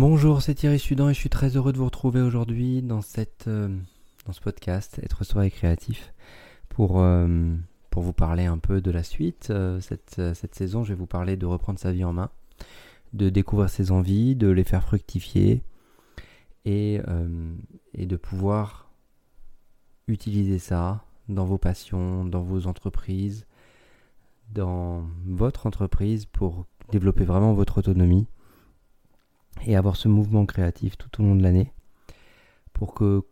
Bonjour, c'est Thierry Sudan et je suis très heureux de vous retrouver aujourd'hui dans, cette, euh, dans ce podcast Être soi et créatif pour, euh, pour vous parler un peu de la suite. Euh, cette, cette, saison, je vais vous parler de reprendre sa vie en main, de découvrir ses envies, de les faire fructifier et, et de pouvoir utiliser ça dans vos passions, dans vos entreprises, dans votre entreprise pour développer vraiment votre autonomie et avoir ce mouvement créatif tout au long de l'année pour que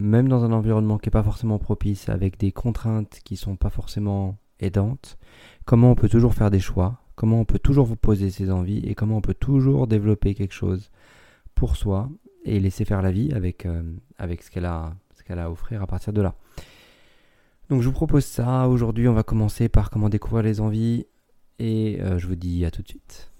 même dans un environnement qui n'est pas forcément propice, avec des contraintes qui ne sont pas forcément aidantes, comment on peut toujours faire des choix, comment on peut toujours vous poser ses envies et comment on peut toujours développer quelque chose pour soi et laisser faire la vie avec, euh, avec ce qu'elle a, a à offrir à partir de là. Donc je vous propose ça. Aujourd'hui, on va commencer par comment découvrir les envies et euh, je vous dis à tout de suite.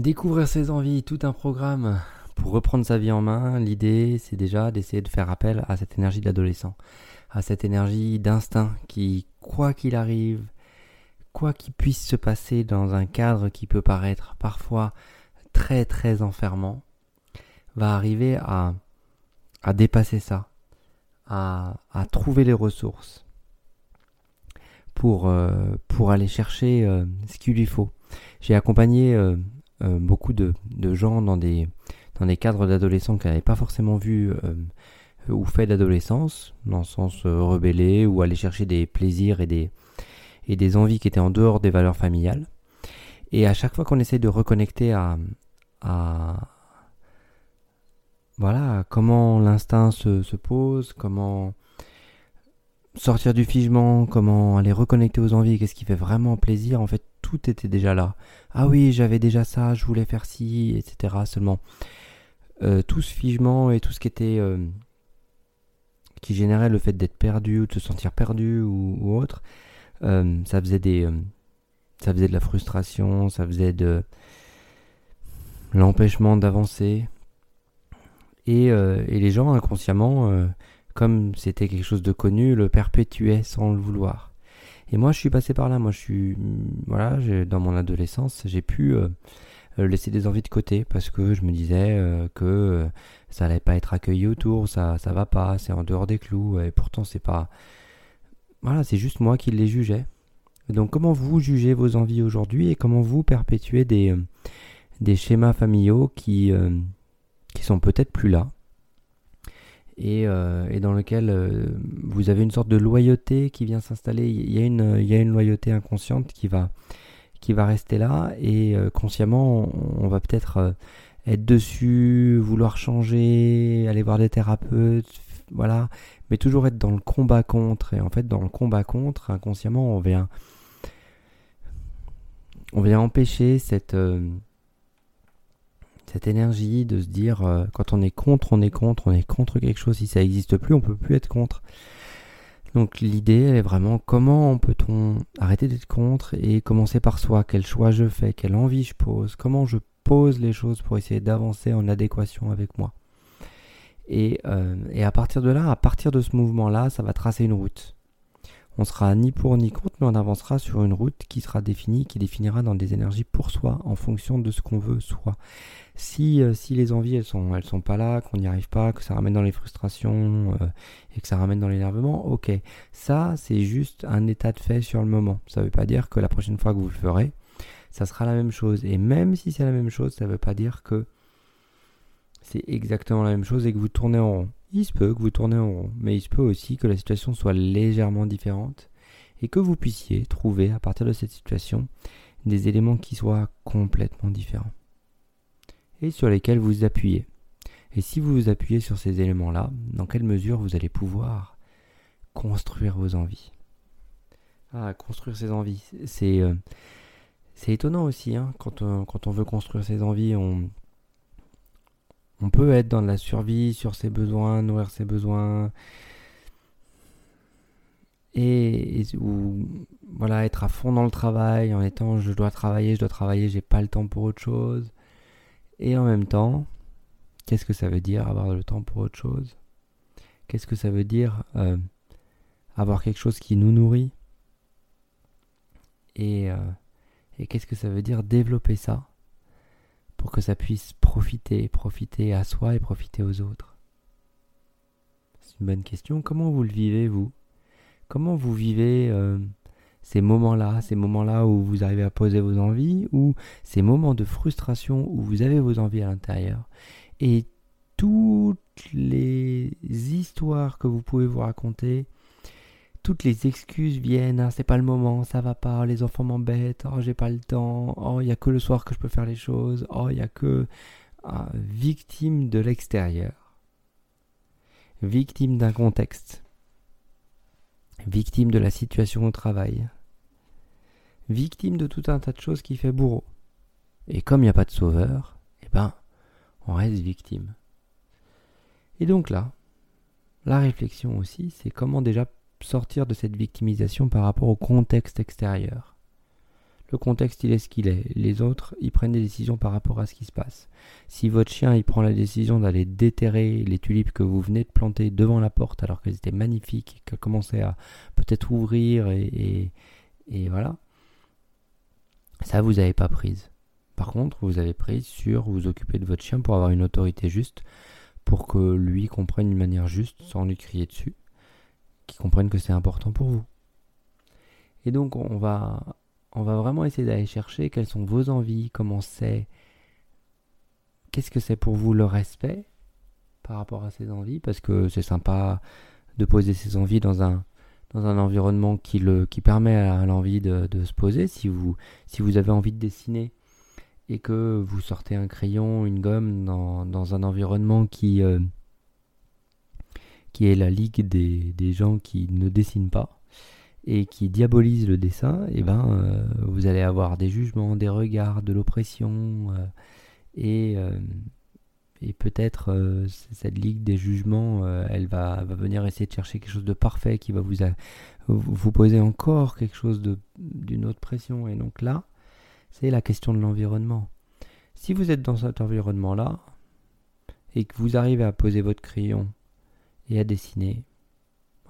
Découvrir ses envies, tout un programme pour reprendre sa vie en main. L'idée, c'est déjà d'essayer de faire appel à cette énergie d'adolescent, à cette énergie d'instinct qui, quoi qu'il arrive, quoi qu'il puisse se passer dans un cadre qui peut paraître parfois très très enfermant, va arriver à, à dépasser ça, à, à, trouver les ressources pour, euh, pour aller chercher euh, ce qu'il lui faut. J'ai accompagné euh, beaucoup de, gens dans des, dans des cadres d'adolescents qui n'avaient pas forcément vu euh, ou fait d'adolescence, dans le sens euh, rebellé ou aller chercher des plaisirs et des, et des envies qui étaient en dehors des valeurs familiales. Et à chaque fois qu'on essaie de reconnecter à, à voilà, comment l'instinct se, se, pose, comment sortir du figement, comment aller reconnecter aux envies, qu'est-ce qui fait vraiment plaisir, en fait, tout était déjà là. Ah oui, j'avais déjà ça, je voulais faire ci, etc. Seulement, euh, tout ce figement et tout ce qui était. Euh, qui générait le fait d'être perdu ou de se sentir perdu ou, autre, euh, ça faisait des. ça faisait de la frustration, ça faisait de. l'empêchement d'avancer. Et, et, les gens, inconsciemment, comme c'était quelque chose de connu, le perpétuaient sans le vouloir. Et moi, je suis passé par là. Moi, je suis, voilà, dans mon adolescence, j'ai pu euh, euh, laisser des envies de côté parce que je me disais euh, que ça allait pas être accueilli autour, ça, ça va pas, c'est en dehors des clous. Et pourtant, c'est pas, voilà, c'est juste moi qui les jugeais. Donc, comment vous jugez vos envies aujourd'hui et comment vous perpétuez des, des schémas familiaux qui, qui sont peut-être plus là? Euh, et, dans lequel euh, vous avez une sorte de loyauté qui vient s'installer. Il y, a une, il y a une loyauté inconsciente qui va, qui va rester là et euh, consciemment on, va peut-être être dessus, vouloir changer, aller voir des thérapeutes, voilà, mais toujours être dans le combat contre. Et en fait, dans le combat contre, inconsciemment, on vient, on vient empêcher cette cette énergie de se dire euh, quand on est contre, on est contre, on est contre quelque chose. Si ça n'existe plus, on peut plus être contre. Donc l'idée, elle est vraiment comment peut-on arrêter d'être contre et commencer par soi? Quel choix je fais, quelle envie je pose, comment je pose les choses pour essayer d'avancer en adéquation avec moi? Et, euh, et à partir de là, à partir de ce mouvement-là, ça va tracer une route. On sera ni pour ni contre, mais on avancera sur une route qui sera définie, qui définira dans des énergies pour soi, en fonction de ce qu'on veut soi. Si, euh, si les envies elles sont, sont pas là, qu'on n'y arrive pas, que ça ramène dans les frustrations euh, et que ça ramène dans l'énervement, ok. Ça, c'est juste un état de fait sur le moment. Ça ne veut pas dire que la prochaine fois que vous le ferez, ça sera la même chose. Et même si c'est la même chose, ça ne veut pas dire que c'est exactement la même chose et que vous tournez en rond. Il se peut que vous tournez en rond, mais il se peut aussi que la situation soit légèrement différente et que vous puissiez trouver à partir de cette situation des éléments qui soient complètement différents et sur lesquels vous appuyez. Et si vous vous appuyez sur ces éléments-là, dans quelle mesure vous allez pouvoir construire vos envies? Ah, construire ses envies, c'est euh, étonnant aussi. Hein, quand, on, quand on veut construire ses envies, on, on peut être dans la survie sur ses besoins, nourrir ses besoins. Et, ou voilà, être à fond dans le travail en étant je dois travailler, je dois travailler, j'ai pas le temps pour autre chose. Et en même temps, qu'est-ce que ça veut dire avoir le temps pour autre chose? Qu'est-ce que ça veut dire euh, avoir quelque chose qui nous nourrit? Euh, et qu'est-ce que ça veut dire développer ça? Pour que ça puisse profiter, profiter à soi et profiter aux autres. C'est une bonne question. Comment vous le vivez, vous? Comment vous vivez euh, ces moments-là, ces moments-là où vous arrivez à poser vos envies, ou ces moments de frustration où vous avez vos envies à l'intérieur? Et toutes les histoires que vous pouvez vous raconter, toutes les excuses viennent, hein, c'est pas le moment, ça va pas, les enfants m'embêtent, oh j'ai pas le temps, oh il y a que le soir que je peux faire les choses, oh il y a que ah, victime de l'extérieur, victime d'un contexte, victime de la situation au travail, victime de tout un tas de choses qui fait bourreau. Et comme il n'y a pas de sauveur, eh ben, on reste victime. Et donc là, la réflexion aussi, c'est comment déjà sortir de cette victimisation par rapport au contexte extérieur. Le contexte, il est ce qu'il est. Les autres, ils prennent des décisions par rapport à ce qui se passe. Si votre chien, il prend la décision d'aller déterrer les tulipes que vous venez de planter devant la porte alors qu'elles étaient magnifiques, qu'elles commençaient à peut-être ouvrir et, et, voilà, ça, vous n'avez pas prise. Par contre, vous avez prise sur vous occuper de votre chien pour avoir une autorité juste, pour que lui comprenne d'une manière juste sans lui crier dessus qui comprennent que c'est important pour vous. Et donc on va, on va vraiment essayer d'aller chercher quelles sont vos envies, comment c'est, qu'est-ce que c'est pour vous le respect par rapport à ces envies, parce que c'est sympa de poser ses envies dans un, dans un environnement qui, le, qui permet à l'envie de, se poser. Si vous, si vous avez envie de dessiner et que vous sortez un crayon, une gomme dans, dans un environnement qui, euh, qui est la ligue des, gens qui ne dessinent pas et qui diabolisent le dessin, et eh ben euh, vous allez avoir des jugements, des regards, de l'oppression euh, et, euh, et peut-être cette ligue des jugements, elle va, va, venir essayer de chercher quelque chose de parfait qui va vous, vous poser encore quelque chose d'une autre pression. Et donc là, c'est la question de l'environnement. Si vous êtes dans cet environnement-là et que vous arrivez à poser votre crayon et à dessiner.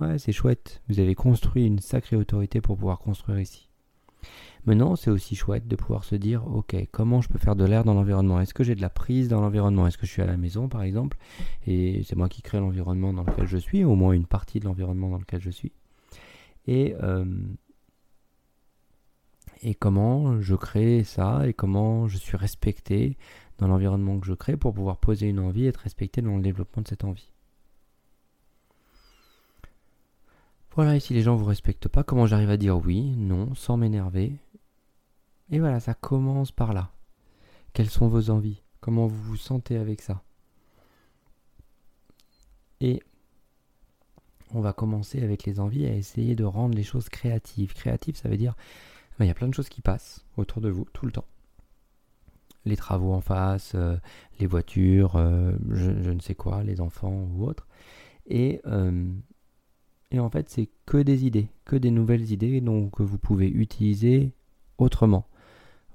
Ouais, c'est chouette. Vous avez construit une sacrée autorité pour pouvoir construire ici. Maintenant, c'est aussi chouette de pouvoir se dire, ok, comment je peux faire de l'air dans l'environnement? Est-ce que j'ai de la prise dans l'environnement? Est-ce que je suis à la maison, par exemple, et c'est moi qui crée l'environnement dans lequel je suis, au moins une partie de l'environnement dans lequel je suis Et euh, et comment je crée ça? Et comment je suis respecté dans l'environnement que je crée pour pouvoir poser une envie et être respecté dans le développement de cette envie? Voilà, et si les gens vous respectent pas, comment j'arrive à dire oui, non, sans m'énerver Et voilà, ça commence par là. Quelles sont vos envies? Comment vous vous sentez avec ça? Et on va commencer avec les envies à essayer de rendre les choses créatives. Créative, ça veut dire, ben, il y a plein de choses qui passent autour de vous tout le temps. Les travaux en face, euh, les voitures, euh, je, ne sais quoi, les enfants ou autres. Et euh, et en fait, c'est que des idées, que des nouvelles idées que vous pouvez utiliser autrement.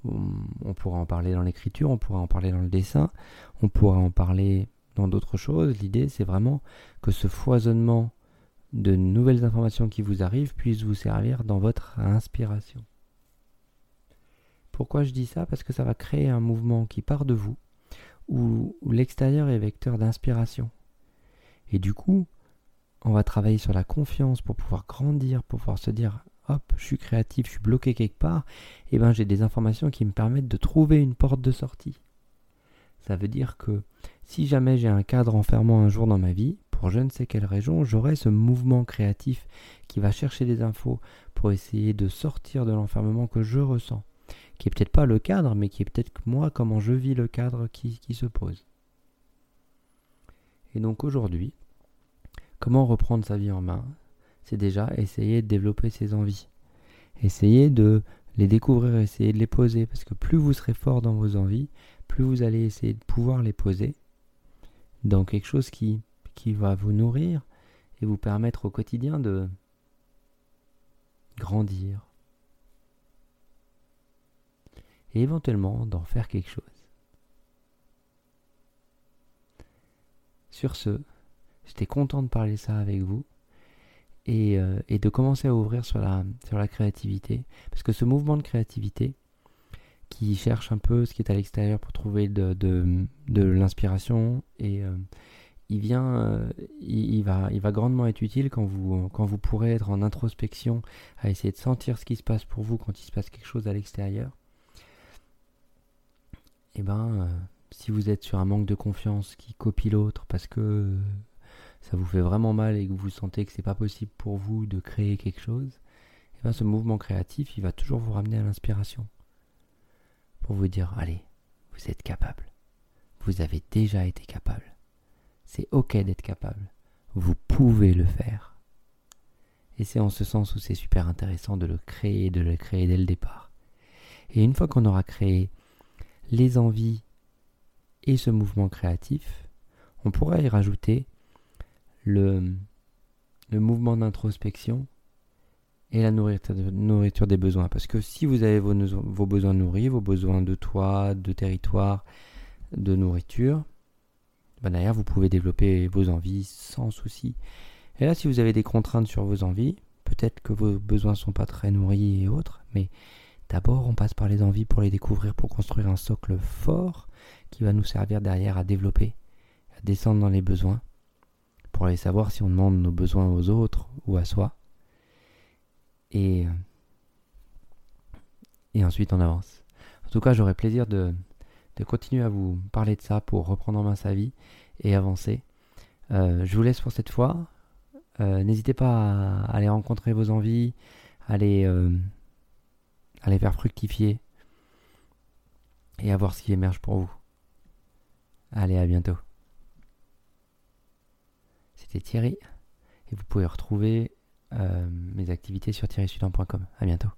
On pourra en parler dans l'écriture, on pourra en parler dans le dessin, on pourra en parler dans d'autres choses. L'idée, c'est vraiment que ce foisonnement de nouvelles informations qui vous arrivent puisse vous servir dans votre inspiration. Pourquoi je dis ça? Parce que ça va créer un mouvement qui part de vous, où l'extérieur est vecteur d'inspiration. Et du coup, on va travailler sur la confiance pour pouvoir grandir, pour pouvoir se dire hop, je suis créatif, je suis bloqué quelque part, et eh ben j'ai des informations qui me permettent de trouver une porte de sortie. Ça veut dire que si jamais j'ai un cadre enfermant un jour dans ma vie, pour je ne sais quelle région, j'aurai ce mouvement créatif qui va chercher des infos pour essayer de sortir de l'enfermement que je ressens, qui est peut-être pas le cadre, mais qui est peut-être moi comment je vis le cadre qui, qui se pose. Et donc aujourd'hui, Comment reprendre sa vie en main? C'est déjà essayer de développer ses envies. Essayer de les découvrir, essayer de les poser, parce que plus vous serez fort dans vos envies, plus vous allez essayer de pouvoir les poser dans quelque chose qui, qui va vous nourrir et vous permettre au quotidien de grandir et éventuellement d'en faire quelque chose. Sur ce, J'étais content de parler ça avec vous. Et, euh, et, de commencer à ouvrir sur la, sur la créativité. Parce que ce mouvement de créativité, qui cherche un peu ce qui est à l'extérieur pour trouver de, de, de l'inspiration, et euh, il, vient, euh, il, va, il va grandement être utile quand vous, quand vous pourrez être en introspection, à essayer de sentir ce qui se passe pour vous quand il se passe quelque chose à l'extérieur. Et eh ben, si vous êtes sur un manque de confiance qui copie l'autre parce que ça vous fait vraiment mal et que vous sentez que c'est pas possible pour vous de créer quelque chose, et eh ben ce mouvement créatif, il va toujours vous ramener à l'inspiration. Pour vous dire, allez, vous êtes capable. Vous avez déjà été capable. C'est ok d'être capable. Vous pouvez le faire. Et c'est en ce sens où c'est super intéressant de le créer, de le créer dès le départ. Et une fois qu'on aura créé les envies et ce mouvement créatif, on pourra y rajouter le, le mouvement d'introspection et la nourriture, des besoins. Parce que si vous avez vos, vos, besoins nourris, vos besoins de toit, de territoire, de nourriture, ben derrière vous pouvez développer vos envies sans souci. Et là, si vous avez des contraintes sur vos envies, peut-être que vos besoins ne sont pas très nourris et autres, mais d'abord on passe par les envies pour les découvrir, pour construire un socle fort qui va nous servir derrière à développer, à descendre dans les besoins pour aller savoir si on demande nos besoins aux autres ou à soi. Et, ensuite on avance. En tout cas, j'aurai plaisir de, continuer à vous parler de ça pour reprendre en main sa vie et avancer. Euh, je vous laisse pour cette fois. Euh, n'hésitez pas à aller rencontrer vos envies, à les, euh, à les faire fructifier et à voir ce qui émerge pour vous. Allez, à bientôt. C'était Thierry et vous pouvez retrouver euh, mes activités sur thierrysudan.com. À bientôt.